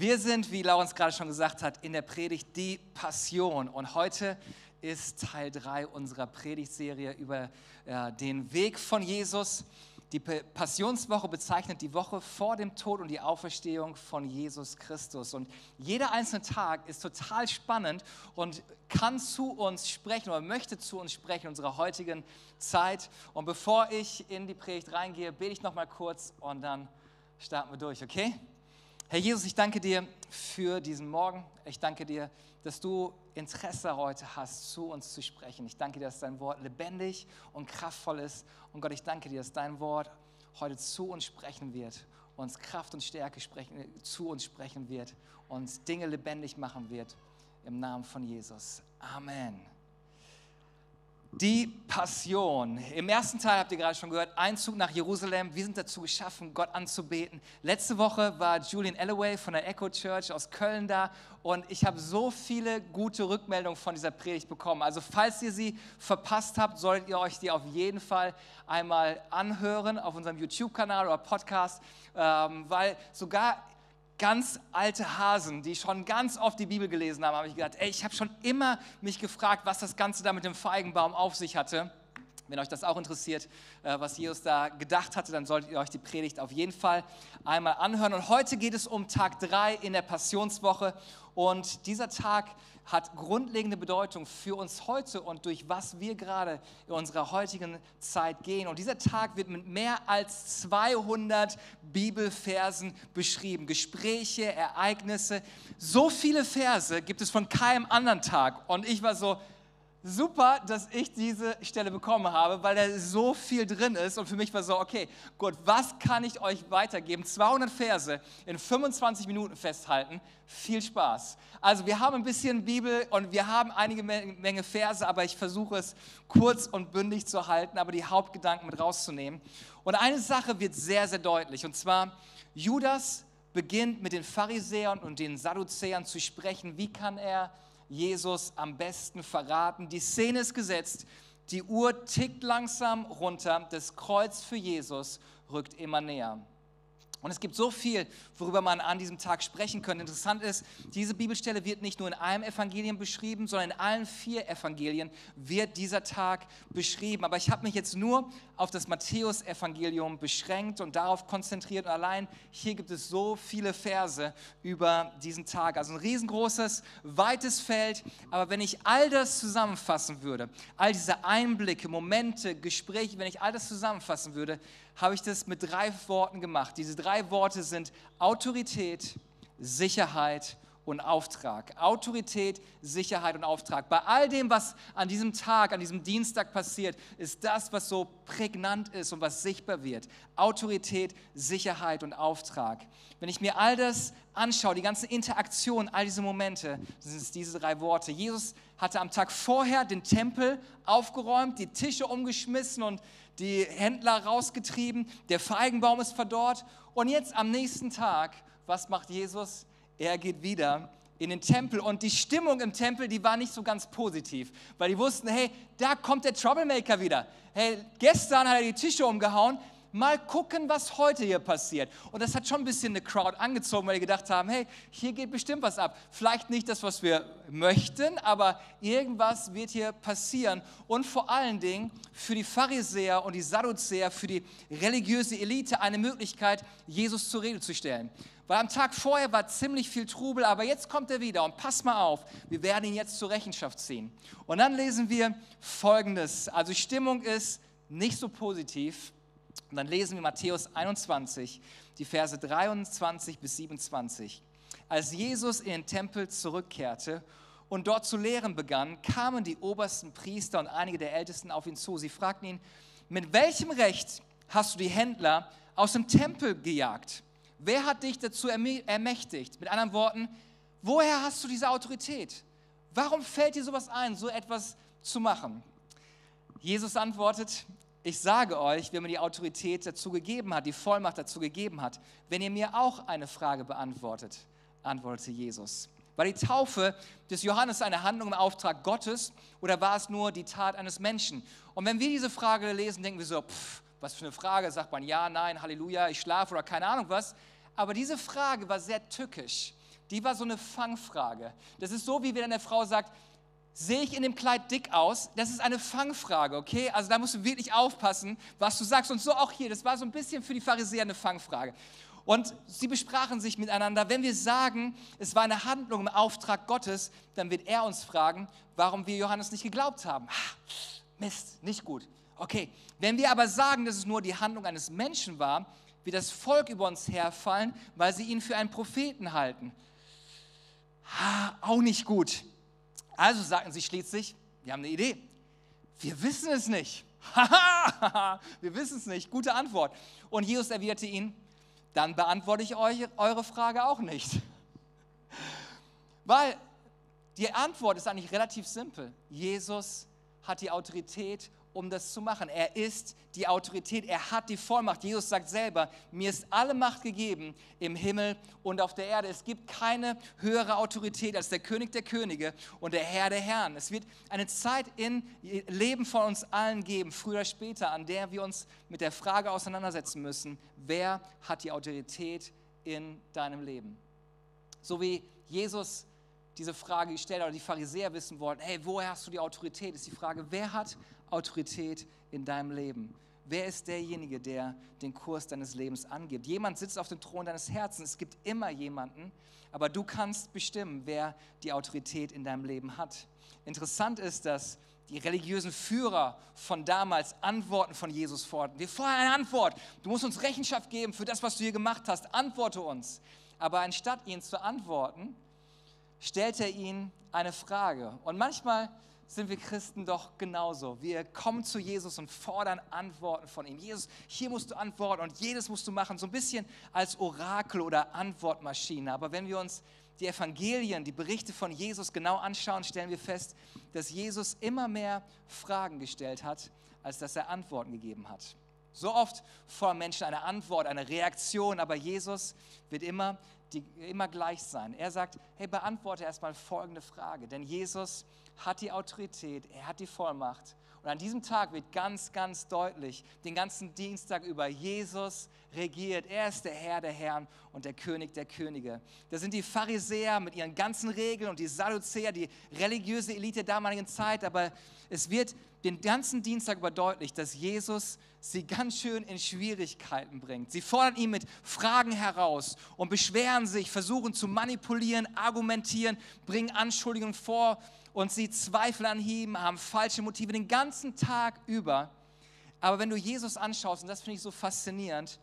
Wir sind, wie Laurens gerade schon gesagt hat, in der Predigt die Passion. Und heute ist Teil 3 unserer Predigtserie über äh, den Weg von Jesus. Die Passionswoche bezeichnet die Woche vor dem Tod und die Auferstehung von Jesus Christus. Und jeder einzelne Tag ist total spannend und kann zu uns sprechen oder möchte zu uns sprechen in unserer heutigen Zeit. Und bevor ich in die Predigt reingehe, bete ich noch mal kurz und dann starten wir durch, okay? Herr Jesus, ich danke dir für diesen Morgen. Ich danke dir, dass du Interesse heute hast, zu uns zu sprechen. Ich danke dir, dass dein Wort lebendig und kraftvoll ist. Und Gott, ich danke dir, dass dein Wort heute zu uns sprechen wird, uns Kraft und Stärke sprechen, zu uns sprechen wird, uns Dinge lebendig machen wird. Im Namen von Jesus. Amen. Die Passion. Im ersten Teil habt ihr gerade schon gehört, Einzug nach Jerusalem. Wir sind dazu geschaffen, Gott anzubeten. Letzte Woche war Julian Alloway von der Echo Church aus Köln da und ich habe so viele gute Rückmeldungen von dieser Predigt bekommen. Also falls ihr sie verpasst habt, solltet ihr euch die auf jeden Fall einmal anhören auf unserem YouTube-Kanal oder Podcast, ähm, weil sogar ganz alte Hasen, die schon ganz oft die Bibel gelesen haben, habe ich gedacht, ey, ich habe schon immer mich gefragt, was das Ganze da mit dem Feigenbaum auf sich hatte. Wenn euch das auch interessiert, äh, was Jesus da gedacht hatte, dann solltet ihr euch die Predigt auf jeden Fall einmal anhören. Und heute geht es um Tag 3 in der Passionswoche. Und dieser Tag hat grundlegende Bedeutung für uns heute und durch was wir gerade in unserer heutigen Zeit gehen. Und dieser Tag wird mit mehr als 200 Bibelversen beschrieben. Gespräche, Ereignisse. So viele Verse gibt es von keinem anderen Tag. Und ich war so, super, dass ich diese Stelle bekommen habe, weil da so viel drin ist. Und für mich war so, okay, gut, was kann ich euch weitergeben? 200 Verse in 25 Minuten festhalten. Viel Spaß. Also wir haben ein bisschen Bibel und wir haben einige Menge Verse, aber ich versuche es kurz und bündig zu halten, aber die Hauptgedanken mit rauszunehmen. Und eine Sache wird sehr, sehr deutlich. Und zwar, Judas beginnt mit den Pharisäern und den Sadduzäern zu sprechen. Wie kann er Jesus am besten verraten. Die Szene ist gesetzt, die Uhr tickt langsam runter, das Kreuz für Jesus rückt immer näher. Und es gibt so viel, worüber man an diesem Tag sprechen könnte. Interessant ist, diese Bibelstelle wird nicht nur in einem Evangelium beschrieben, sondern in allen vier Evangelien wird dieser Tag beschrieben. Aber ich habe mich jetzt nur auf das Matthäus-Evangelium beschränkt und darauf konzentriert. Und allein hier gibt es so viele Verse über diesen Tag. Also ein riesengroßes, weites Feld. Aber wenn ich all das zusammenfassen würde, all diese Einblicke, Momente, Gespräche, wenn ich all das zusammenfassen würde, habe ich das mit drei Worten gemacht. Diese drei Worte sind Autorität, Sicherheit und Auftrag. Autorität, Sicherheit und Auftrag. Bei all dem, was an diesem Tag, an diesem Dienstag passiert, ist das, was so prägnant ist und was sichtbar wird. Autorität, Sicherheit und Auftrag. Wenn ich mir all das anschaue, die ganze Interaktion, all diese Momente, sind es diese drei Worte. Jesus hatte am Tag vorher den Tempel aufgeräumt, die Tische umgeschmissen und die Händler rausgetrieben, der Feigenbaum ist verdorrt. Und jetzt am nächsten Tag, was macht Jesus? Er geht wieder in den Tempel und die Stimmung im Tempel, die war nicht so ganz positiv, weil die wussten, hey, da kommt der Troublemaker wieder. Hey, gestern hat er die Tische umgehauen, mal gucken, was heute hier passiert. Und das hat schon ein bisschen eine Crowd angezogen, weil die gedacht haben, hey, hier geht bestimmt was ab. Vielleicht nicht das, was wir möchten, aber irgendwas wird hier passieren. Und vor allen Dingen für die Pharisäer und die Sadduzäer, für die religiöse Elite eine Möglichkeit, Jesus zur Rede zu stellen. Weil am Tag vorher war ziemlich viel Trubel, aber jetzt kommt er wieder und pass mal auf, wir werden ihn jetzt zur Rechenschaft ziehen. Und dann lesen wir Folgendes. Also Stimmung ist nicht so positiv. Und dann lesen wir Matthäus 21, die Verse 23 bis 27. Als Jesus in den Tempel zurückkehrte und dort zu lehren begann, kamen die obersten Priester und einige der Ältesten auf ihn zu. Sie fragten ihn, mit welchem Recht hast du die Händler aus dem Tempel gejagt? Wer hat dich dazu ermächtigt? Mit anderen Worten, woher hast du diese Autorität? Warum fällt dir sowas ein, so etwas zu machen? Jesus antwortet, ich sage euch, wer mir die Autorität dazu gegeben hat, die Vollmacht dazu gegeben hat, wenn ihr mir auch eine Frage beantwortet, antwortete Jesus. War die Taufe des Johannes eine Handlung im Auftrag Gottes oder war es nur die Tat eines Menschen? Und wenn wir diese Frage lesen, denken wir so, pff, was für eine Frage, sagt man ja, nein, Halleluja, ich schlafe oder keine Ahnung was. Aber diese Frage war sehr tückisch, die war so eine Fangfrage. Das ist so, wie wenn eine Frau sagt, sehe ich in dem Kleid dick aus? Das ist eine Fangfrage, okay? Also da musst du wirklich aufpassen, was du sagst. Und so auch hier, das war so ein bisschen für die Pharisäer eine Fangfrage. Und sie besprachen sich miteinander, wenn wir sagen, es war eine Handlung im Auftrag Gottes, dann wird er uns fragen, warum wir Johannes nicht geglaubt haben. Mist, nicht gut. Okay, wenn wir aber sagen, dass es nur die Handlung eines Menschen war, wird das Volk über uns herfallen, weil sie ihn für einen Propheten halten. Ha, auch nicht gut. Also sagten sie schließlich, wir haben eine Idee. Wir wissen es nicht. wir wissen es nicht. Gute Antwort. Und Jesus erwiderte ihnen, dann beantworte ich euch eure Frage auch nicht. Weil die Antwort ist eigentlich relativ simpel. Jesus hat die Autorität um das zu machen. Er ist die Autorität, er hat die Vollmacht. Jesus sagt selber, mir ist alle Macht gegeben im Himmel und auf der Erde. Es gibt keine höhere Autorität als der König der Könige und der Herr der Herren. Es wird eine Zeit im Leben von uns allen geben, früher oder später, an der wir uns mit der Frage auseinandersetzen müssen, wer hat die Autorität in deinem Leben? So wie Jesus diese Frage gestellt oder die Pharisäer wissen wollten, hey, woher hast du die Autorität? Ist die Frage, wer hat Autorität in deinem Leben? Wer ist derjenige, der den Kurs deines Lebens angibt? Jemand sitzt auf dem Thron deines Herzens. Es gibt immer jemanden, aber du kannst bestimmen, wer die Autorität in deinem Leben hat. Interessant ist, dass die religiösen Führer von damals Antworten von Jesus forderten. Wir fordern eine Antwort. Du musst uns Rechenschaft geben für das, was du hier gemacht hast. Antworte uns. Aber anstatt ihnen zu antworten, stellt er ihnen eine Frage. Und manchmal sind wir Christen doch genauso. Wir kommen zu Jesus und fordern Antworten von ihm. Jesus, hier musst du antworten und jedes musst du machen, so ein bisschen als Orakel oder Antwortmaschine. Aber wenn wir uns die Evangelien, die Berichte von Jesus genau anschauen, stellen wir fest, dass Jesus immer mehr Fragen gestellt hat, als dass er Antworten gegeben hat. So oft vor Menschen eine Antwort, eine Reaktion, aber Jesus wird immer, die, immer gleich sein. Er sagt, hey, beantworte erstmal folgende Frage, denn Jesus hat die Autorität, er hat die Vollmacht. Und an diesem Tag wird ganz, ganz deutlich, den ganzen Dienstag über, Jesus regiert. Er ist der Herr der Herren und der König der Könige. Da sind die Pharisäer mit ihren ganzen Regeln und die Sadduzäer, die religiöse Elite der damaligen Zeit. Aber es wird den ganzen Dienstag über deutlich, dass Jesus sie ganz schön in Schwierigkeiten bringt. Sie fordern ihn mit Fragen heraus und beschweren sich, versuchen zu manipulieren, argumentieren, bringen Anschuldigungen vor und sie Zweifel anheben, haben falsche Motive den ganzen Tag über. Aber wenn du Jesus anschaust, und das finde ich so faszinierend,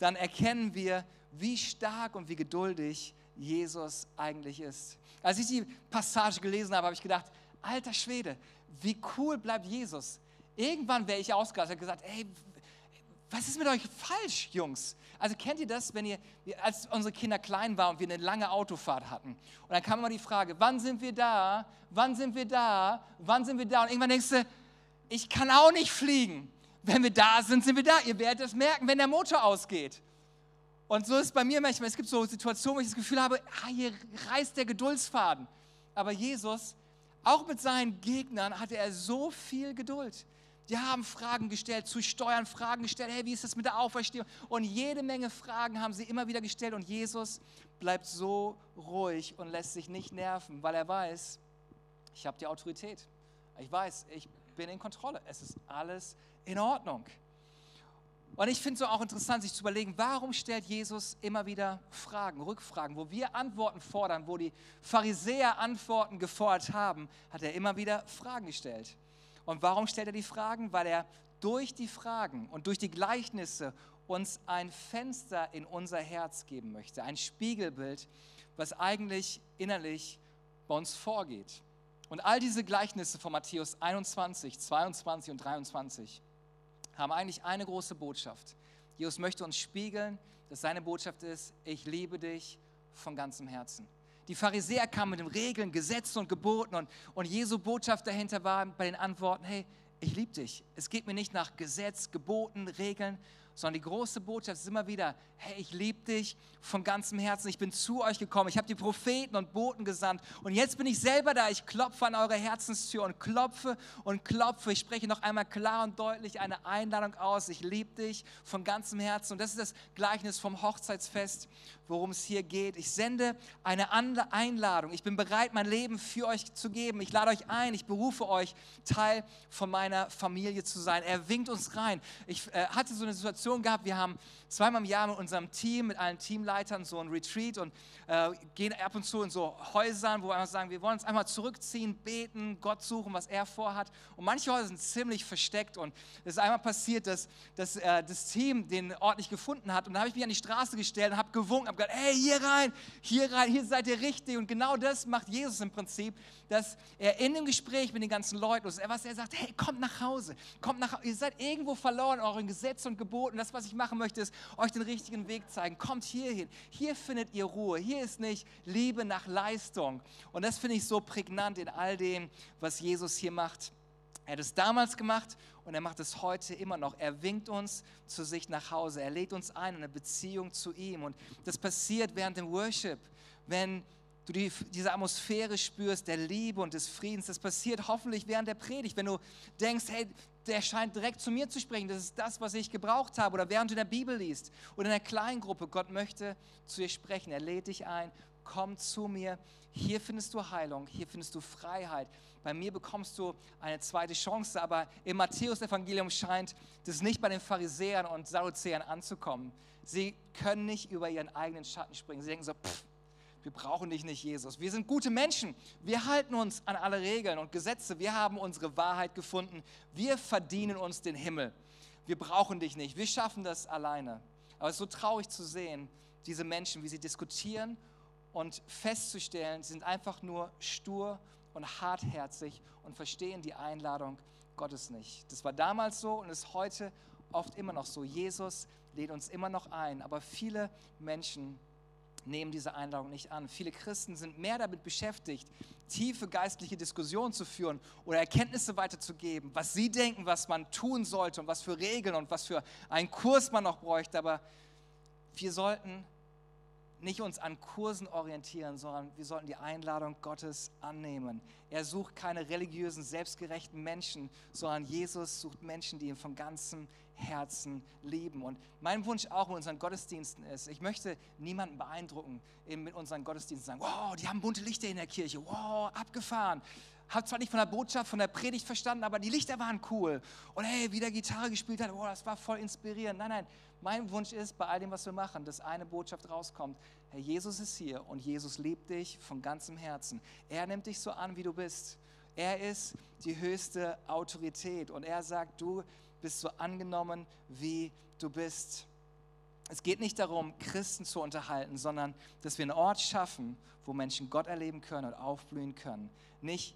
dann erkennen wir, wie stark und wie geduldig Jesus eigentlich ist. Als ich die Passage gelesen habe, habe ich gedacht, alter Schwede, wie cool bleibt Jesus. Irgendwann wäre ich ausgerastet und gesagt, ey, was ist mit euch falsch, Jungs? Also kennt ihr das, wenn ihr, als unsere Kinder klein waren und wir eine lange Autofahrt hatten? Und dann kam immer die Frage, wann sind wir da? Wann sind wir da? Wann sind wir da? Und irgendwann denkst du, ich kann auch nicht fliegen. Wenn wir da sind, sind wir da. Ihr werdet es merken, wenn der Motor ausgeht. Und so ist es bei mir manchmal. Es gibt so Situationen, wo ich das Gefühl habe, ah, hier reißt der Geduldsfaden. Aber Jesus, auch mit seinen Gegnern, hatte er so viel Geduld. Die haben Fragen gestellt, zu Steuern Fragen gestellt, hey, wie ist das mit der Auferstehung? Und jede Menge Fragen haben sie immer wieder gestellt und Jesus bleibt so ruhig und lässt sich nicht nerven, weil er weiß, ich habe die Autorität. Ich weiß, ich bin in Kontrolle. Es ist alles in Ordnung. Und ich finde es auch interessant, sich zu überlegen, warum stellt Jesus immer wieder Fragen, Rückfragen, wo wir Antworten fordern, wo die Pharisäer Antworten gefordert haben, hat er immer wieder Fragen gestellt. Und warum stellt er die Fragen? Weil er durch die Fragen und durch die Gleichnisse uns ein Fenster in unser Herz geben möchte, ein Spiegelbild, was eigentlich innerlich bei uns vorgeht. Und all diese Gleichnisse von Matthäus 21, 22 und 23 haben eigentlich eine große Botschaft. Jesus möchte uns spiegeln, dass seine Botschaft ist, ich liebe dich von ganzem Herzen. Die Pharisäer kamen mit den Regeln, Gesetzen und Geboten und, und Jesu Botschaft dahinter war bei den Antworten, hey, ich liebe dich. Es geht mir nicht nach Gesetz, Geboten, Regeln, sondern die große Botschaft ist immer wieder, hey, ich liebe dich von ganzem Herzen, ich bin zu euch gekommen, ich habe die Propheten und Boten gesandt und jetzt bin ich selber da, ich klopfe an eure Herzenstür und klopfe und klopfe, ich spreche noch einmal klar und deutlich eine Einladung aus, ich liebe dich von ganzem Herzen und das ist das Gleichnis vom Hochzeitsfest, worum es hier geht. Ich sende eine Einladung, ich bin bereit, mein Leben für euch zu geben, ich lade euch ein, ich berufe euch, Teil von meiner Familie zu sein. Er winkt uns rein. Ich äh, hatte so eine Situation, Situation gehabt, wir haben zweimal im Jahr mit unserem Team, mit allen Teamleitern so ein Retreat und äh, gehen ab und zu in so Häusern, wo wir einfach sagen, wir wollen uns einmal zurückziehen, beten, Gott suchen, was er vorhat. Und manche Häuser sind ziemlich versteckt und es ist einmal passiert, dass, dass äh, das Team den Ort nicht gefunden hat. Und da habe ich mich an die Straße gestellt und habe gewunken, habe gesagt, hey, hier rein, hier rein, hier seid ihr richtig. Und genau das macht Jesus im Prinzip, dass er in dem Gespräch mit den ganzen Leuten, was er sagt, hey, kommt nach Hause, kommt nach ihr seid irgendwo verloren euren Gesetzen und Geboten, das, was ich machen möchte, ist euch den richtigen Weg zeigen, kommt hier hin, hier findet ihr Ruhe, hier ist nicht Liebe nach Leistung und das finde ich so prägnant in all dem, was Jesus hier macht. Er hat es damals gemacht und er macht es heute immer noch. Er winkt uns zu sich nach Hause. Er lädt uns ein in eine Beziehung zu ihm. Und das passiert während dem Worship, wenn du die, diese Atmosphäre spürst, der Liebe und des Friedens. Das passiert hoffentlich während der Predigt, wenn du denkst, hey, der scheint direkt zu mir zu sprechen, das ist das, was ich gebraucht habe. Oder während du in der Bibel liest oder in der Kleingruppe, Gott möchte zu dir sprechen. Er lädt dich ein, komm zu mir. Hier findest du Heilung, hier findest du Freiheit. Bei mir bekommst du eine zweite Chance, aber im Matthäus-Evangelium scheint das nicht bei den Pharisäern und Sadduzäern anzukommen. Sie können nicht über ihren eigenen Schatten springen. Sie denken so, pff, wir brauchen dich nicht, Jesus. Wir sind gute Menschen. Wir halten uns an alle Regeln und Gesetze. Wir haben unsere Wahrheit gefunden. Wir verdienen uns den Himmel. Wir brauchen dich nicht. Wir schaffen das alleine. Aber es ist so traurig zu sehen, diese Menschen, wie sie diskutieren und festzustellen, sie sind einfach nur stur und hartherzig und verstehen die Einladung Gottes nicht. Das war damals so und ist heute oft immer noch so. Jesus lädt uns immer noch ein, aber viele Menschen nehmen diese Einladung nicht an. Viele Christen sind mehr damit beschäftigt, tiefe geistliche Diskussionen zu führen oder Erkenntnisse weiterzugeben, was sie denken, was man tun sollte und was für Regeln und was für einen Kurs man noch bräuchte. Aber wir sollten nicht uns an Kursen orientieren, sondern wir sollten die Einladung Gottes annehmen. Er sucht keine religiösen, selbstgerechten Menschen, sondern Jesus sucht Menschen, die ihn von ganzem Herzen lieben. Und mein Wunsch auch mit unseren Gottesdiensten ist, ich möchte niemanden beeindrucken mit unseren Gottesdiensten sagen, wow, die haben bunte Lichter in der Kirche, wow, abgefahren. Hab zwar nicht von der Botschaft, von der Predigt verstanden, aber die Lichter waren cool. Und hey, wie der Gitarre gespielt hat, wow, das war voll inspirierend. Nein, nein, mein Wunsch ist, bei all dem, was wir machen, dass eine Botschaft rauskommt. Herr, Jesus ist hier und Jesus liebt dich von ganzem Herzen. Er nimmt dich so an, wie du bist. Er ist die höchste Autorität und er sagt, du bist so angenommen, wie du bist. Es geht nicht darum, Christen zu unterhalten, sondern dass wir einen Ort schaffen, wo Menschen Gott erleben können und aufblühen können. Nicht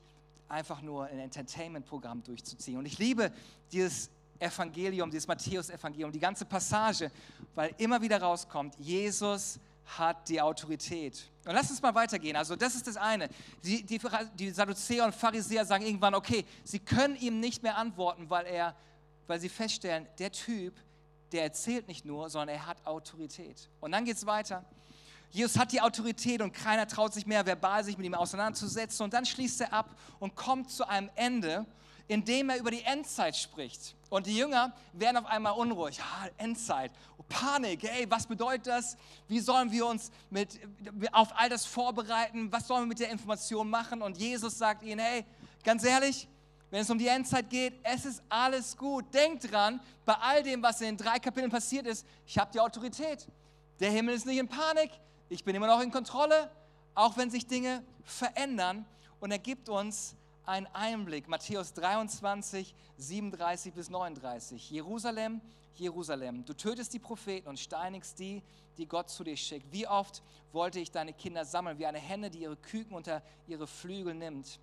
einfach nur ein Entertainment-Programm durchzuziehen. Und ich liebe dieses Evangelium, dieses Matthäus-Evangelium, die ganze Passage, weil immer wieder rauskommt, Jesus hat die Autorität. Und lass uns mal weitergehen. Also das ist das eine. Die, die, die Sadduzäer und Pharisäer sagen irgendwann, okay, sie können ihm nicht mehr antworten, weil er weil sie feststellen, der Typ, der erzählt nicht nur, sondern er hat Autorität. Und dann geht es weiter. Jesus hat die Autorität und keiner traut sich mehr verbal sich mit ihm auseinanderzusetzen. Und dann schließt er ab und kommt zu einem Ende, in dem er über die Endzeit spricht. Und die Jünger werden auf einmal unruhig. Ja, Endzeit, oh, Panik, hey, was bedeutet das? Wie sollen wir uns mit, auf all das vorbereiten? Was sollen wir mit der Information machen? Und Jesus sagt ihnen, hey, ganz ehrlich, wenn es um die Endzeit geht, es ist alles gut. Denkt dran, bei all dem, was in den drei Kapiteln passiert ist, ich habe die Autorität. Der Himmel ist nicht in Panik, ich bin immer noch in Kontrolle, auch wenn sich Dinge verändern. Und er gibt uns einen Einblick, Matthäus 23, 37 bis 39. Jerusalem, Jerusalem, du tötest die Propheten und steinigst die, die Gott zu dir schickt. Wie oft wollte ich deine Kinder sammeln, wie eine Henne, die ihre Küken unter ihre Flügel nimmt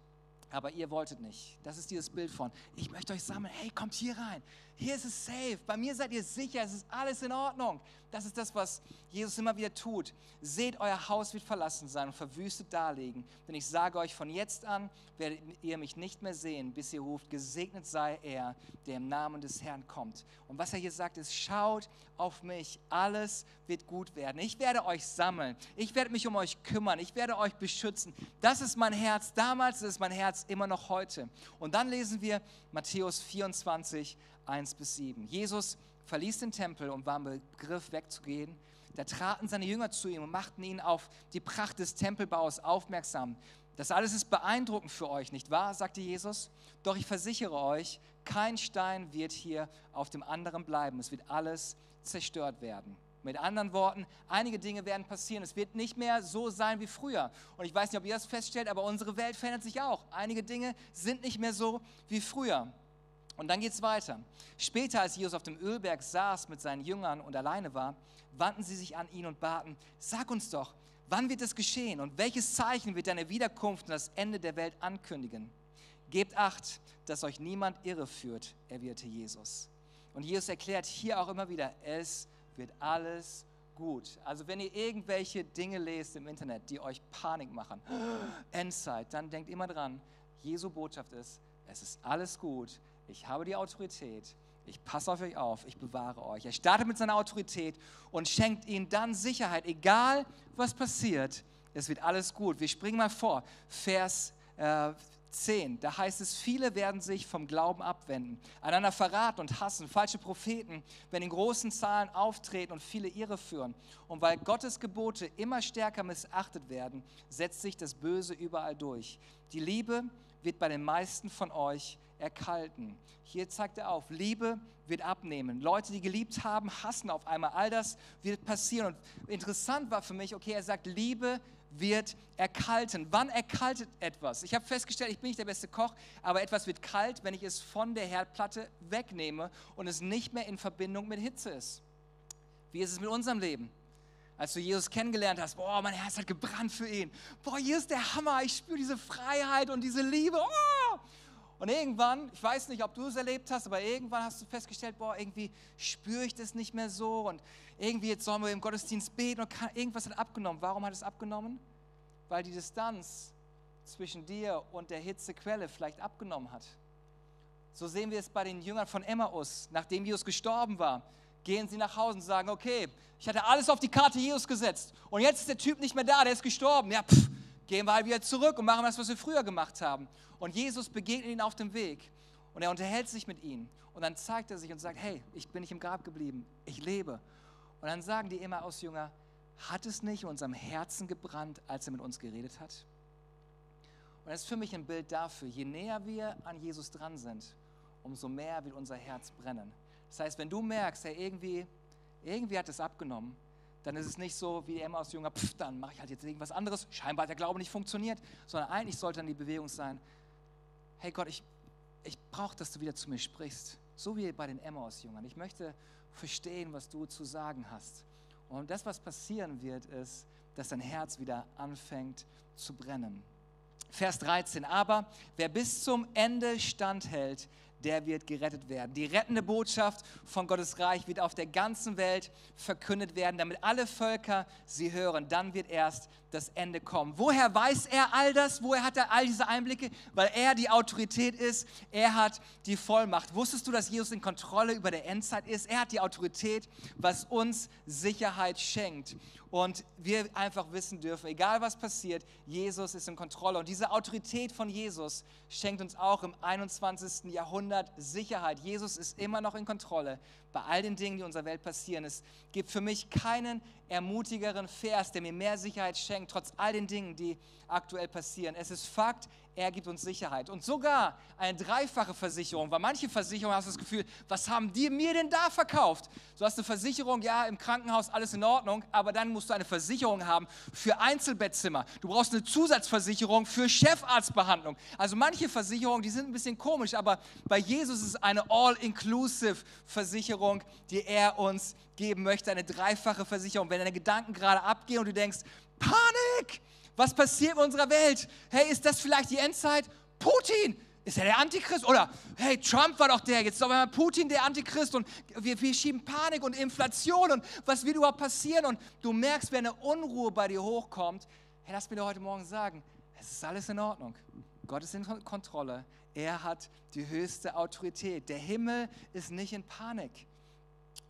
aber ihr wolltet nicht. Das ist dieses Bild von, ich möchte euch sammeln, hey, kommt hier rein. Hier ist es safe, bei mir seid ihr sicher, es ist alles in Ordnung. Das ist das, was Jesus immer wieder tut. Seht, euer Haus wird verlassen sein und verwüstet darlegen. Denn ich sage euch, von jetzt an werdet ihr mich nicht mehr sehen, bis ihr ruft, gesegnet sei er, der im Namen des Herrn kommt. Und was er hier sagt, ist, schaut auf mich, alles wird gut werden. Ich werde euch sammeln, ich werde mich um euch kümmern, ich werde euch beschützen. Das ist mein Herz damals, das ist mein Herz immer noch heute. Und dann lesen wir Matthäus 24, 1 bis 7. Jesus verließ den Tempel und war im Begriff wegzugehen. Da traten seine Jünger zu ihm und machten ihn auf die Pracht des Tempelbaus aufmerksam. Das alles ist beeindruckend für euch, nicht wahr? sagte Jesus. Doch ich versichere euch, kein Stein wird hier auf dem anderen bleiben. Es wird alles zerstört werden. Mit anderen Worten, einige Dinge werden passieren. Es wird nicht mehr so sein wie früher. Und ich weiß nicht, ob ihr das feststellt, aber unsere Welt verändert sich auch. Einige Dinge sind nicht mehr so wie früher. Und dann geht es weiter. Später, als Jesus auf dem Ölberg saß mit seinen Jüngern und alleine war, wandten sie sich an ihn und baten, sag uns doch, wann wird es geschehen und welches Zeichen wird deine Wiederkunft und das Ende der Welt ankündigen? Gebt acht, dass euch niemand irreführt, erwiderte Jesus. Und Jesus erklärt hier auch immer wieder, es wird alles gut. Also wenn ihr irgendwelche Dinge lest im Internet, die euch Panik machen, Endzeit, dann denkt immer dran, Jesu Botschaft ist, es ist alles gut, ich habe die Autorität, ich passe auf euch auf, ich bewahre euch. Er startet mit seiner Autorität und schenkt ihnen dann Sicherheit, egal was passiert, es wird alles gut. Wir springen mal vor, Vers äh, 10, da heißt es, viele werden sich vom Glauben abwenden, einander verraten und hassen, falsche Propheten werden in großen Zahlen auftreten und viele Irre führen. Und weil Gottes Gebote immer stärker missachtet werden, setzt sich das Böse überall durch. Die Liebe wird bei den meisten von euch erkalten. Hier zeigt er auf, Liebe wird abnehmen. Leute, die geliebt haben, hassen auf einmal. All das wird passieren. Und interessant war für mich, okay, er sagt, Liebe wird erkalten. Wann erkaltet etwas? Ich habe festgestellt, ich bin nicht der beste Koch, aber etwas wird kalt, wenn ich es von der Herdplatte wegnehme und es nicht mehr in Verbindung mit Hitze ist. Wie ist es mit unserem Leben? Als du Jesus kennengelernt hast, boah, mein Herz hat gebrannt für ihn. Boah, hier ist der Hammer, ich spüre diese Freiheit und diese Liebe. Oh! Und irgendwann, ich weiß nicht, ob du es erlebt hast, aber irgendwann hast du festgestellt, boah, irgendwie spüre ich das nicht mehr so und irgendwie jetzt sollen wir im Gottesdienst beten und kann, irgendwas hat abgenommen. Warum hat es abgenommen? Weil die Distanz zwischen dir und der Hitzequelle vielleicht abgenommen hat. So sehen wir es bei den Jüngern von Emmaus, nachdem Jesus gestorben war. Gehen sie nach Hause und sagen, okay, ich hatte alles auf die Karte Jesus gesetzt und jetzt ist der Typ nicht mehr da, der ist gestorben. Ja, pff, gehen wir halt wieder zurück und machen das, was wir früher gemacht haben. Und Jesus begegnet ihnen auf dem Weg und er unterhält sich mit ihnen. Und dann zeigt er sich und sagt, hey, ich bin nicht im Grab geblieben, ich lebe. Und dann sagen die immer aus Jünger, hat es nicht in unserem Herzen gebrannt, als er mit uns geredet hat? Und das ist für mich ein Bild dafür, je näher wir an Jesus dran sind, umso mehr wird unser Herz brennen. Das heißt, wenn du merkst, hey, irgendwie, irgendwie hat es abgenommen, dann ist es nicht so wie Emma aus Jünger, pff, dann mache ich halt jetzt irgendwas anderes. Scheinbar hat der Glaube nicht funktioniert, sondern eigentlich sollte dann die Bewegung sein, hey Gott, ich, ich brauche, dass du wieder zu mir sprichst. So wie bei den Emmaus-Jüngern. Ich möchte verstehen, was du zu sagen hast. Und das, was passieren wird, ist, dass dein Herz wieder anfängt zu brennen. Vers 13. Aber wer bis zum Ende standhält, der wird gerettet werden. Die rettende Botschaft von Gottes Reich wird auf der ganzen Welt verkündet werden, damit alle Völker sie hören. Dann wird erst das Ende kommen. Woher weiß er all das? Woher hat er all diese Einblicke? Weil er die Autorität ist, er hat die Vollmacht. Wusstest du, dass Jesus in Kontrolle über der Endzeit ist? Er hat die Autorität, was uns Sicherheit schenkt. Und wir einfach wissen dürfen, egal was passiert, Jesus ist in Kontrolle. Und diese Autorität von Jesus schenkt uns auch im 21. Jahrhundert Sicherheit. Jesus ist immer noch in Kontrolle bei all den Dingen, die in unserer Welt passieren. Es gibt für mich keinen ermutigeren Vers, der mir mehr Sicherheit schenkt, trotz all den Dingen, die aktuell passieren. Es ist Fakt, er gibt uns Sicherheit. Und sogar eine dreifache Versicherung, weil manche Versicherungen hast du das Gefühl, was haben die mir denn da verkauft? Du hast eine Versicherung, ja, im Krankenhaus alles in Ordnung, aber dann musst du eine Versicherung haben für Einzelbettzimmer. Du brauchst eine Zusatzversicherung für Chefarztbehandlung. Also manche Versicherungen, die sind ein bisschen komisch, aber bei Jesus ist es eine All-Inclusive Versicherung, die er uns geben möchte, eine dreifache Versicherung. Wenn deine Gedanken gerade abgehen und du denkst, Panik! Was passiert in unserer Welt? Hey, ist das vielleicht die Endzeit? Putin, ist er der Antichrist? Oder, hey, Trump war doch der, jetzt ist auf einmal Putin der Antichrist und wir, wir schieben Panik und Inflation und was wird überhaupt passieren? Und du merkst, wenn eine Unruhe bei dir hochkommt, hey, lass mir doch heute Morgen sagen, es ist alles in Ordnung. Gott ist in Kontrolle. Er hat die höchste Autorität. Der Himmel ist nicht in Panik.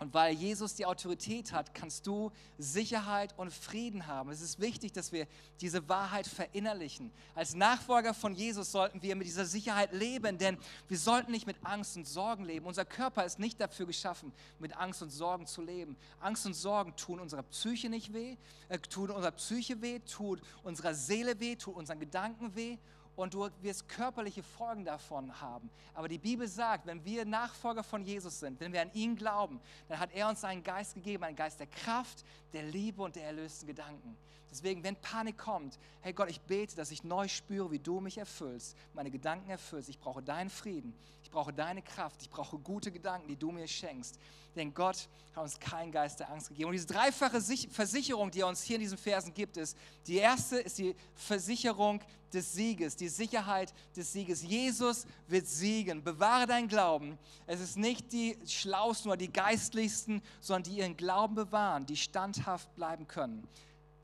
Und weil Jesus die Autorität hat, kannst du Sicherheit und Frieden haben. Es ist wichtig, dass wir diese Wahrheit verinnerlichen. Als Nachfolger von Jesus sollten wir mit dieser Sicherheit leben, denn wir sollten nicht mit Angst und Sorgen leben. Unser Körper ist nicht dafür geschaffen, mit Angst und Sorgen zu leben. Angst und Sorgen tun unserer Psyche nicht weh, äh, tun unserer Psyche weh, tut unserer Seele weh, tut unseren Gedanken weh und du wirst körperliche Folgen davon haben. Aber die Bibel sagt, wenn wir Nachfolger von Jesus sind, wenn wir an ihn glauben, dann hat er uns einen Geist gegeben, einen Geist der Kraft, der Liebe und der erlösten Gedanken. Deswegen, wenn Panik kommt, hey Gott, ich bete, dass ich neu spüre, wie du mich erfüllst, meine Gedanken erfüllst. Ich brauche deinen Frieden, ich brauche deine Kraft, ich brauche gute Gedanken, die du mir schenkst. Denn Gott hat uns keinen Geist der Angst gegeben. Und diese dreifache Versicherung, die er uns hier in diesen Versen gibt, ist, die erste ist die Versicherung des Sieges, die Sicherheit des Sieges. Jesus wird siegen. Bewahre deinen Glauben. Es ist nicht die Schlausten oder die Geistlichsten, sondern die ihren Glauben bewahren, die standhaft bleiben können.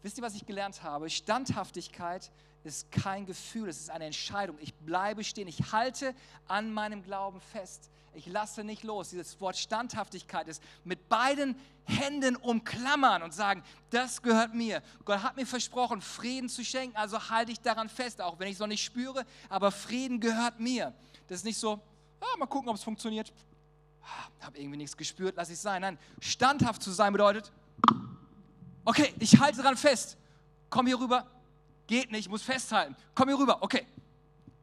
Wisst ihr, was ich gelernt habe? Standhaftigkeit ist kein Gefühl, es ist eine Entscheidung. Ich bleibe stehen, ich halte an meinem Glauben fest. Ich lasse nicht los. Dieses Wort Standhaftigkeit ist mit beiden Händen umklammern und sagen, das gehört mir. Gott hat mir versprochen, Frieden zu schenken, also halte ich daran fest, auch wenn ich es noch nicht spüre, aber Frieden gehört mir. Das ist nicht so, ah, mal gucken, ob es funktioniert. Ah, habe irgendwie nichts gespürt, lass ich sein. Nein, standhaft zu sein bedeutet, okay, ich halte daran fest. Komm hier rüber, geht nicht, ich muss festhalten. Komm hier rüber, okay,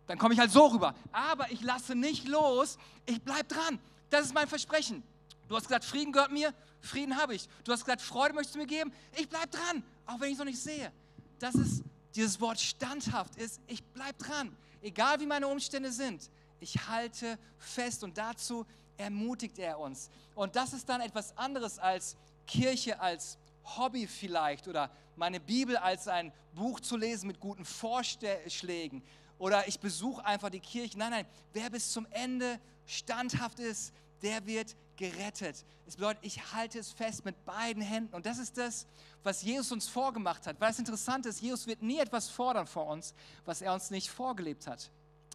dann komme ich halt so rüber. Aber ich lasse nicht los, ich bleibe dran. Das ist mein Versprechen. Du hast gesagt, Frieden gehört mir, Frieden habe ich. Du hast gesagt, Freude möchtest du mir geben, ich bleibe dran, auch wenn ich es noch nicht sehe. Das ist dieses Wort standhaft ist, ich bleibe dran, egal wie meine Umstände sind. Ich halte fest und dazu ermutigt er uns. Und das ist dann etwas anderes als Kirche als Hobby vielleicht oder meine Bibel als ein Buch zu lesen mit guten Vorschlägen, oder ich besuche einfach die Kirche. Nein, nein, wer bis zum Ende standhaft ist, der wird gerettet. Es bedeutet, ich halte es fest mit beiden Händen. Und das ist das, was Jesus uns vorgemacht hat. Weil es interessant ist, Jesus wird nie etwas fordern vor uns, was er uns nicht vorgelebt hat.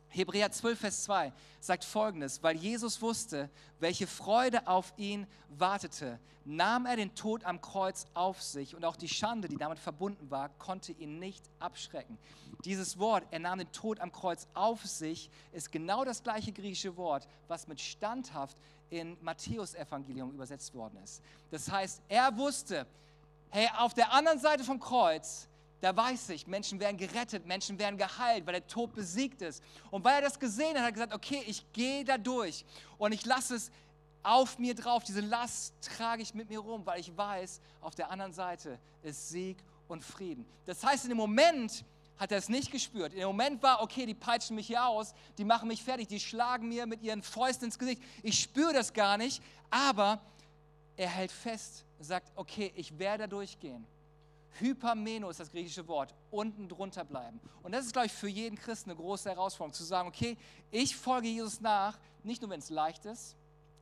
Hebräer 12, Vers 2 sagt folgendes, weil Jesus wusste, welche Freude auf ihn wartete, nahm er den Tod am Kreuz auf sich und auch die Schande, die damit verbunden war, konnte ihn nicht abschrecken. Dieses Wort, er nahm den Tod am Kreuz auf sich, ist genau das gleiche griechische Wort, was mit standhaft in Matthäus Evangelium übersetzt worden ist. Das heißt, er wusste, hey, auf der anderen Seite vom Kreuz da weiß ich, Menschen werden gerettet, Menschen werden geheilt, weil der Tod besiegt ist. Und weil er das gesehen hat, hat er gesagt, okay, ich gehe da durch und ich lasse es auf mir drauf. Diese Last trage ich mit mir rum, weil ich weiß, auf der anderen Seite ist Sieg und Frieden. Das heißt, in dem Moment hat er es nicht gespürt. In dem Moment war, okay, die peitschen mich hier aus, die machen mich fertig, die schlagen mir mit ihren Fäusten ins Gesicht. Ich spüre das gar nicht, aber er hält fest, sagt, okay, ich werde da durchgehen. Hypermeno ist das griechische Wort, unten drunter bleiben. Und das ist, glaube ich, für jeden Christen eine große Herausforderung, zu sagen, okay, ich folge Jesus nach, nicht nur wenn es leicht ist,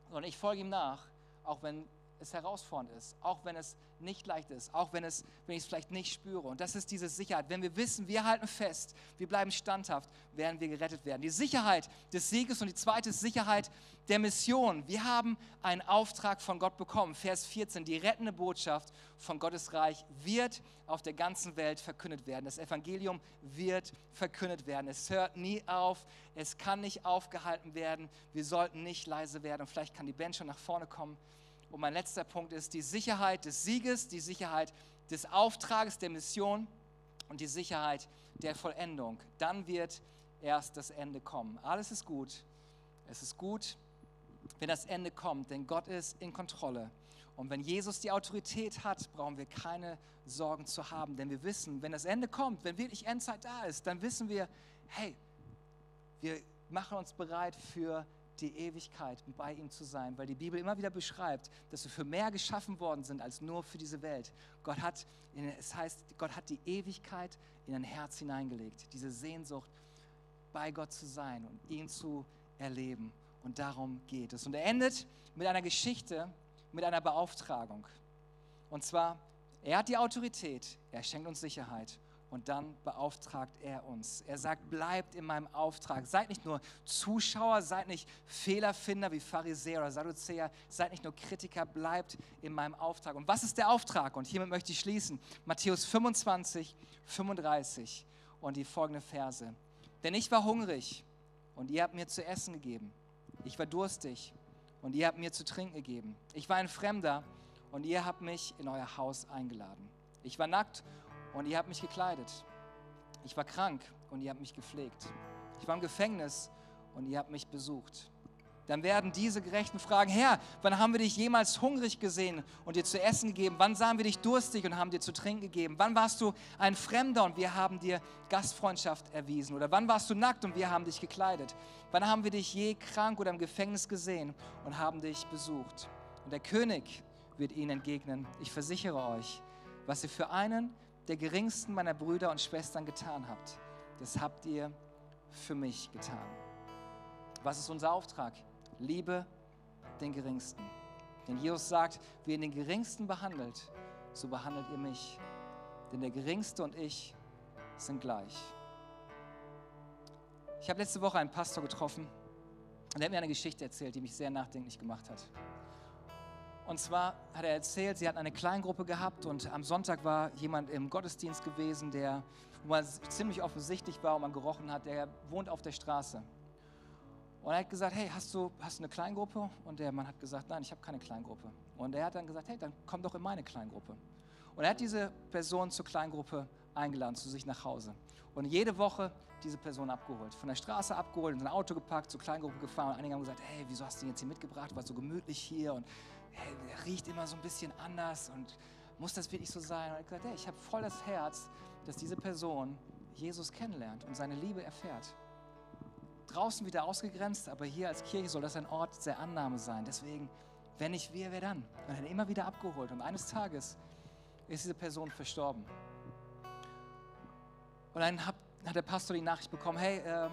sondern ich folge ihm nach, auch wenn es herausfordernd ist, auch wenn es nicht leicht ist, auch wenn, es, wenn ich es vielleicht nicht spüre. Und das ist diese Sicherheit. Wenn wir wissen, wir halten fest, wir bleiben standhaft, werden wir gerettet werden. Die Sicherheit des Sieges und die zweite Sicherheit der Mission. Wir haben einen Auftrag von Gott bekommen. Vers 14, die rettende Botschaft von Gottes Reich wird auf der ganzen Welt verkündet werden. Das Evangelium wird verkündet werden. Es hört nie auf, es kann nicht aufgehalten werden. Wir sollten nicht leise werden. Und vielleicht kann die Band schon nach vorne kommen. Und mein letzter Punkt ist die Sicherheit des Sieges, die Sicherheit des Auftrages, der Mission und die Sicherheit der Vollendung. Dann wird erst das Ende kommen. Alles ist gut. Es ist gut, wenn das Ende kommt, denn Gott ist in Kontrolle. Und wenn Jesus die Autorität hat, brauchen wir keine Sorgen zu haben, denn wir wissen, wenn das Ende kommt, wenn wirklich Endzeit da ist, dann wissen wir, hey, wir machen uns bereit für die Ewigkeit bei ihm zu sein, weil die Bibel immer wieder beschreibt, dass wir für mehr geschaffen worden sind als nur für diese Welt. Gott hat, es heißt, Gott hat die Ewigkeit in ein Herz hineingelegt, diese Sehnsucht, bei Gott zu sein und ihn zu erleben. Und darum geht es. Und er endet mit einer Geschichte, mit einer Beauftragung. Und zwar, er hat die Autorität, er schenkt uns Sicherheit und dann beauftragt er uns. Er sagt, bleibt in meinem Auftrag. Seid nicht nur Zuschauer, seid nicht Fehlerfinder wie Pharisäer oder Sadduzäer, seid nicht nur Kritiker, bleibt in meinem Auftrag. Und was ist der Auftrag? Und hiermit möchte ich schließen. Matthäus 25, 35 und die folgende Verse. Denn ich war hungrig und ihr habt mir zu essen gegeben. Ich war durstig und ihr habt mir zu trinken gegeben. Ich war ein Fremder und ihr habt mich in euer Haus eingeladen. Ich war nackt und ihr habt mich gekleidet. Ich war krank und ihr habt mich gepflegt. Ich war im Gefängnis und ihr habt mich besucht. Dann werden diese Gerechten fragen, Herr, wann haben wir dich jemals hungrig gesehen und dir zu essen gegeben? Wann sahen wir dich durstig und haben dir zu trinken gegeben? Wann warst du ein Fremder und wir haben dir Gastfreundschaft erwiesen? Oder wann warst du nackt und wir haben dich gekleidet? Wann haben wir dich je krank oder im Gefängnis gesehen und haben dich besucht? Und der König wird ihnen entgegnen, ich versichere euch, was ihr für einen der geringsten meiner Brüder und Schwestern getan habt, das habt ihr für mich getan. Was ist unser Auftrag? Liebe den Geringsten. Denn Jesus sagt, wie ihr den Geringsten behandelt, so behandelt ihr mich. Denn der Geringste und ich sind gleich. Ich habe letzte Woche einen Pastor getroffen und er hat mir eine Geschichte erzählt, die mich sehr nachdenklich gemacht hat. Und zwar hat er erzählt, sie hatten eine Kleingruppe gehabt und am Sonntag war jemand im Gottesdienst gewesen, der wo man ziemlich offensichtlich war und man gerochen hat, der wohnt auf der Straße. Und er hat gesagt, hey, hast du, hast du eine Kleingruppe? Und der Mann hat gesagt, nein, ich habe keine Kleingruppe. Und er hat dann gesagt, hey, dann komm doch in meine Kleingruppe. Und er hat diese Person zur Kleingruppe eingeladen, zu sich nach Hause. Und jede Woche diese Person abgeholt, von der Straße abgeholt, in ein Auto gepackt, zur Kleingruppe gefahren. Und einige haben gesagt, hey, wieso hast du ihn jetzt hier mitgebracht? War so gemütlich hier und hey, der riecht immer so ein bisschen anders und muss das wirklich so sein? Und er hat gesagt, hey, ich habe voll das Herz, dass diese Person Jesus kennenlernt und seine Liebe erfährt. Draußen wieder ausgegrenzt, aber hier als Kirche soll das ein Ort der Annahme sein. Deswegen, wenn nicht wir, wer dann? Hat ihn immer wieder abgeholt und eines Tages ist diese Person verstorben. Und dann hat, hat der Pastor die Nachricht bekommen, hey, äh,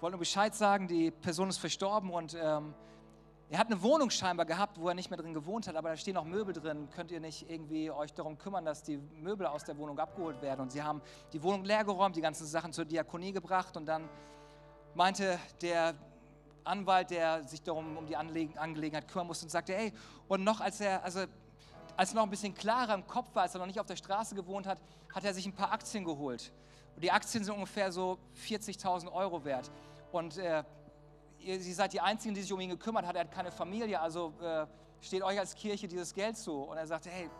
wollte nur Bescheid sagen, die Person ist verstorben und ähm, er hat eine Wohnung scheinbar gehabt, wo er nicht mehr drin gewohnt hat, aber da stehen auch Möbel drin. Könnt ihr nicht irgendwie euch darum kümmern, dass die Möbel aus der Wohnung abgeholt werden? Und sie haben die Wohnung leergeräumt, die ganzen Sachen zur Diakonie gebracht und dann meinte der Anwalt, der sich darum um die Angelegenheit kümmern musste und sagte, ey, und noch als er, also als er noch ein bisschen klarer im Kopf war, als er noch nicht auf der Straße gewohnt hat, hat er sich ein paar Aktien geholt. Und die Aktien sind ungefähr so 40.000 Euro wert. Und äh, ihr, ihr seid die Einzigen, die sich um ihn gekümmert hat. Er hat keine Familie, also äh, steht euch als Kirche dieses Geld zu. Und er sagte, hey,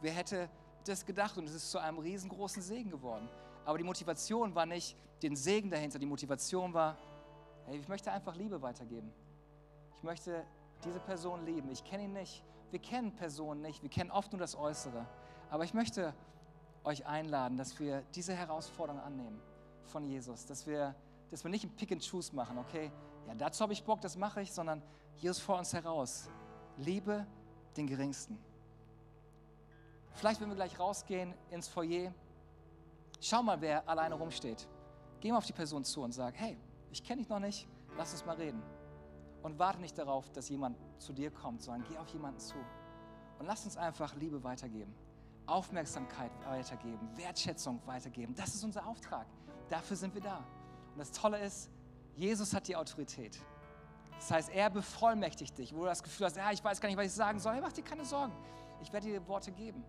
wer hätte das gedacht? Und es ist zu einem riesengroßen Segen geworden. Aber die Motivation war nicht den Segen dahinter. Die Motivation war, hey, ich möchte einfach Liebe weitergeben. Ich möchte diese Person lieben. Ich kenne ihn nicht. Wir kennen Personen nicht. Wir kennen oft nur das Äußere. Aber ich möchte euch einladen, dass wir diese Herausforderung annehmen von Jesus. Dass wir, dass wir nicht ein Pick and Choose machen, okay? Ja, dazu habe ich Bock, das mache ich, sondern Jesus vor uns heraus. Liebe den Geringsten. Vielleicht, wenn wir gleich rausgehen ins Foyer, schau mal, wer alleine rumsteht. Geh mal auf die Person zu und sag, hey, ich kenne dich noch nicht, lass uns mal reden. Und warte nicht darauf, dass jemand zu dir kommt, sondern geh auf jemanden zu. Und lass uns einfach Liebe weitergeben, Aufmerksamkeit weitergeben, Wertschätzung weitergeben. Das ist unser Auftrag. Dafür sind wir da. Und das Tolle ist, Jesus hat die Autorität. Das heißt, er bevollmächtigt dich, wo du das Gefühl hast, ja, ich weiß gar nicht, was ich sagen soll. Hey, mach dir keine Sorgen. Ich werde dir Worte geben.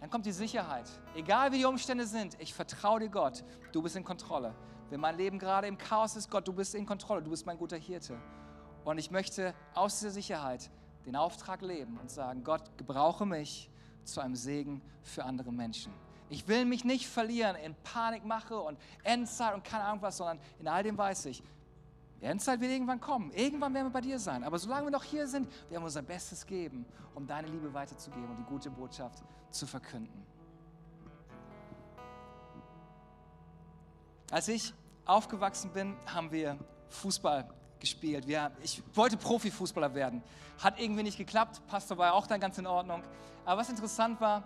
Dann kommt die Sicherheit. Egal wie die Umstände sind, ich vertraue dir Gott. Du bist in Kontrolle. Wenn mein Leben gerade im Chaos ist, Gott, du bist in Kontrolle. Du bist mein guter Hirte. Und ich möchte aus dieser Sicherheit den Auftrag leben und sagen, Gott, gebrauche mich zu einem Segen für andere Menschen. Ich will mich nicht verlieren in Panikmache und Endzeit und keine Ahnung was, sondern in all dem weiß ich, die Endzeit wird irgendwann kommen. Irgendwann werden wir bei dir sein. Aber solange wir noch hier sind, werden wir unser Bestes geben, um deine Liebe weiterzugeben und die gute Botschaft zu verkünden. Als ich aufgewachsen bin, haben wir Fußball gespielt. Wir, ich wollte Profifußballer werden. Hat irgendwie nicht geklappt. Pastor war auch dann ganz in Ordnung. Aber was interessant war,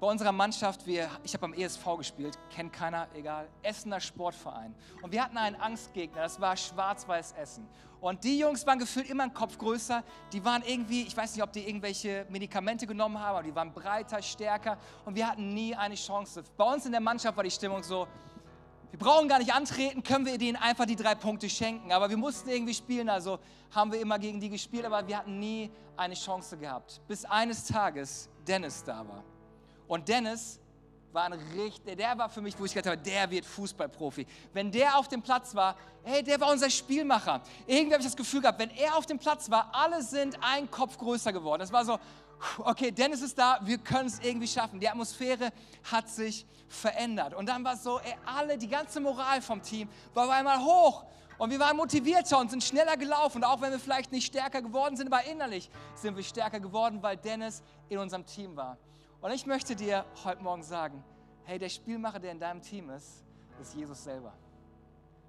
bei unserer Mannschaft, wir, ich habe beim ESV gespielt, kennt keiner, egal, Essener Sportverein. Und wir hatten einen Angstgegner, das war Schwarz-Weiß Essen. Und die Jungs waren gefühlt immer einen Kopf größer. Die waren irgendwie, ich weiß nicht, ob die irgendwelche Medikamente genommen haben, aber die waren breiter, stärker. Und wir hatten nie eine Chance. Bei uns in der Mannschaft war die Stimmung so, wir brauchen gar nicht antreten, können wir denen einfach die drei Punkte schenken. Aber wir mussten irgendwie spielen, also haben wir immer gegen die gespielt, aber wir hatten nie eine Chance gehabt. Bis eines Tages Dennis da war. Und Dennis war ein richtig, der war für mich, wo ich gedacht habe, der wird Fußballprofi. Wenn der auf dem Platz war, hey, der war unser Spielmacher. Irgendwie habe ich das Gefühl gehabt, wenn er auf dem Platz war, alle sind ein Kopf größer geworden. Das war so, okay, Dennis ist da, wir können es irgendwie schaffen. Die Atmosphäre hat sich verändert. Und dann war es so, ey, alle, die ganze Moral vom Team war auf einmal hoch. Und wir waren motivierter und sind schneller gelaufen. Und auch wenn wir vielleicht nicht stärker geworden sind, aber innerlich sind wir stärker geworden, weil Dennis in unserem Team war. Und ich möchte dir heute Morgen sagen, hey, der Spielmacher, der in deinem Team ist, ist Jesus selber.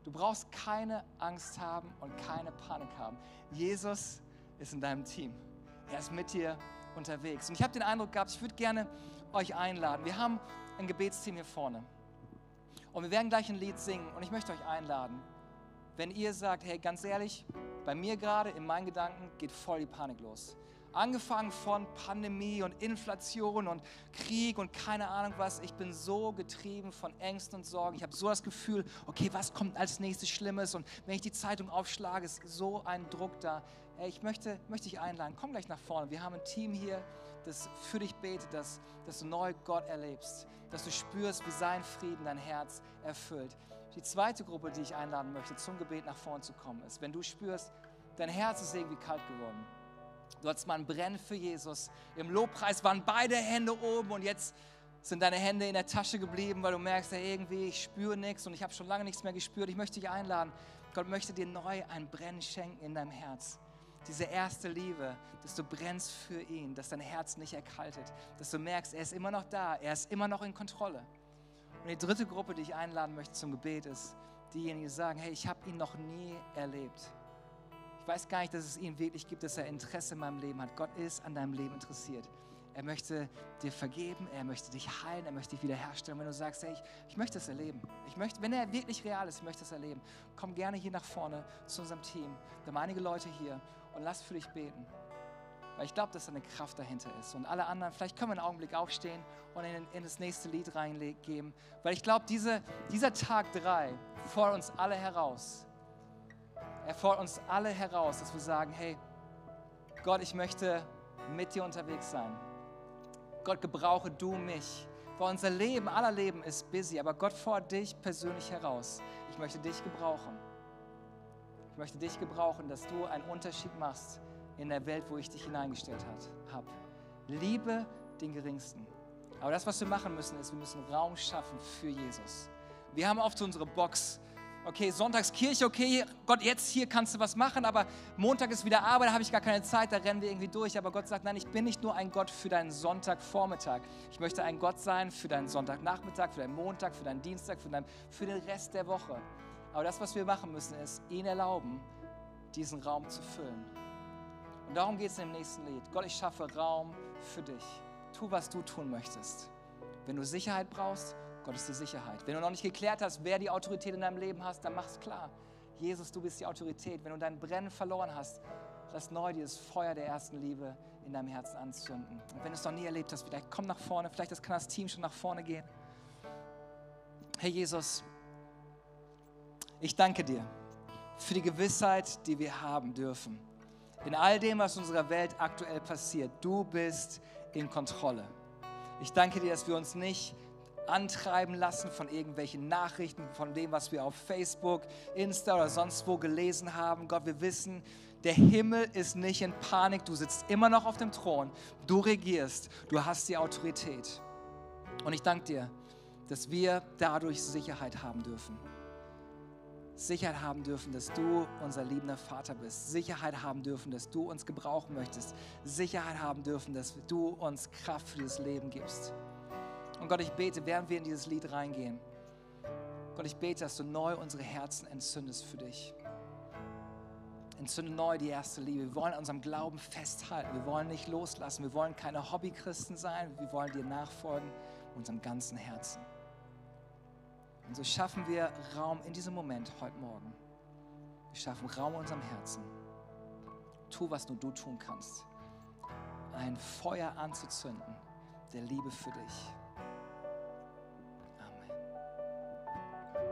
Du brauchst keine Angst haben und keine Panik haben. Jesus ist in deinem Team. Er ist mit dir unterwegs. Und ich habe den Eindruck gehabt, ich würde gerne euch einladen. Wir haben ein Gebetsteam hier vorne. Und wir werden gleich ein Lied singen. Und ich möchte euch einladen, wenn ihr sagt, hey, ganz ehrlich, bei mir gerade in meinen Gedanken geht voll die Panik los. Angefangen von Pandemie und Inflation und Krieg und keine Ahnung was. Ich bin so getrieben von Ängsten und Sorgen. Ich habe so das Gefühl, okay, was kommt als nächstes Schlimmes? Und wenn ich die Zeitung aufschlage, ist so ein Druck da. Hey, ich möchte, möchte dich einladen, komm gleich nach vorne. Wir haben ein Team hier, das für dich betet, dass, dass du neu Gott erlebst, dass du spürst, wie sein Frieden dein Herz erfüllt. Die zweite Gruppe, die ich einladen möchte, zum Gebet nach vorne zu kommen, ist, wenn du spürst, dein Herz ist irgendwie kalt geworden Du hattest mal ein Brennen für Jesus. Im Lobpreis waren beide Hände oben und jetzt sind deine Hände in der Tasche geblieben, weil du merkst, ja, irgendwie, ich spüre nichts und ich habe schon lange nichts mehr gespürt. Ich möchte dich einladen. Gott möchte dir neu ein Brennen schenken in deinem Herz. Diese erste Liebe, dass du brennst für ihn, dass dein Herz nicht erkaltet, dass du merkst, er ist immer noch da, er ist immer noch in Kontrolle. Und die dritte Gruppe, die ich einladen möchte zum Gebet, ist diejenigen, die sagen, hey, ich habe ihn noch nie erlebt. Ich weiß gar nicht, dass es ihn wirklich gibt, dass er Interesse in meinem Leben hat. Gott ist an deinem Leben interessiert. Er möchte dir vergeben, er möchte dich heilen, er möchte dich wiederherstellen. Wenn du sagst, hey, ich, ich möchte es erleben, ich möchte, wenn er wirklich real ist, ich möchte es erleben, komm gerne hier nach vorne zu unserem Team. Wir haben einige Leute hier und lass für dich beten. Weil ich glaube, dass da eine Kraft dahinter ist. Und alle anderen, vielleicht können wir einen Augenblick aufstehen und in, in das nächste Lied reingeben. Weil ich glaube, diese, dieser Tag drei fordert uns alle heraus, er fordert uns alle heraus, dass wir sagen, hey, Gott, ich möchte mit dir unterwegs sein. Gott, gebrauche du mich. Weil unser Leben, aller Leben ist busy, aber Gott fordert dich persönlich heraus. Ich möchte dich gebrauchen. Ich möchte dich gebrauchen, dass du einen Unterschied machst in der Welt, wo ich dich hineingestellt habe. Liebe den Geringsten. Aber das, was wir machen müssen, ist, wir müssen Raum schaffen für Jesus. Wir haben oft unsere Box okay, Sonntagskirche, okay, Gott, jetzt hier kannst du was machen, aber Montag ist wieder Arbeit, da habe ich gar keine Zeit, da rennen wir irgendwie durch. Aber Gott sagt, nein, ich bin nicht nur ein Gott für deinen Sonntagvormittag. Ich möchte ein Gott sein für deinen Sonntagnachmittag, für deinen Montag, für deinen Dienstag, für, deinen, für den Rest der Woche. Aber das, was wir machen müssen, ist, ihn erlauben, diesen Raum zu füllen. Und darum geht es im nächsten Lied. Gott, ich schaffe Raum für dich. Tu, was du tun möchtest. Wenn du Sicherheit brauchst, Gott ist die Sicherheit. Wenn du noch nicht geklärt hast, wer die Autorität in deinem Leben hast, dann mach es klar. Jesus, du bist die Autorität. Wenn du dein Brennen verloren hast, lass neu dieses Feuer der ersten Liebe in deinem Herzen anzünden. Und wenn du es noch nie erlebt hast, vielleicht komm nach vorne, vielleicht kann das Team schon nach vorne gehen. Herr Jesus, ich danke dir für die Gewissheit, die wir haben dürfen. In all dem, was in unserer Welt aktuell passiert, du bist in Kontrolle. Ich danke dir, dass wir uns nicht antreiben lassen von irgendwelchen Nachrichten, von dem, was wir auf Facebook, Insta oder sonst wo gelesen haben. Gott, wir wissen, der Himmel ist nicht in Panik. Du sitzt immer noch auf dem Thron. Du regierst. Du hast die Autorität. Und ich danke dir, dass wir dadurch Sicherheit haben dürfen. Sicherheit haben dürfen, dass du unser liebender Vater bist. Sicherheit haben dürfen, dass du uns gebrauchen möchtest. Sicherheit haben dürfen, dass du uns Kraft für dieses Leben gibst. Und Gott, ich bete, während wir in dieses Lied reingehen, Gott, ich bete, dass du neu unsere Herzen entzündest für dich. entzünde neu die erste Liebe. Wir wollen an unserem Glauben festhalten. Wir wollen nicht loslassen. Wir wollen keine Hobbychristen sein. Wir wollen dir nachfolgen mit unserem ganzen Herzen. Und so schaffen wir Raum in diesem Moment heute Morgen. Wir schaffen Raum in unserem Herzen. Tu, was nur du tun kannst. Ein Feuer anzuzünden der Liebe für dich.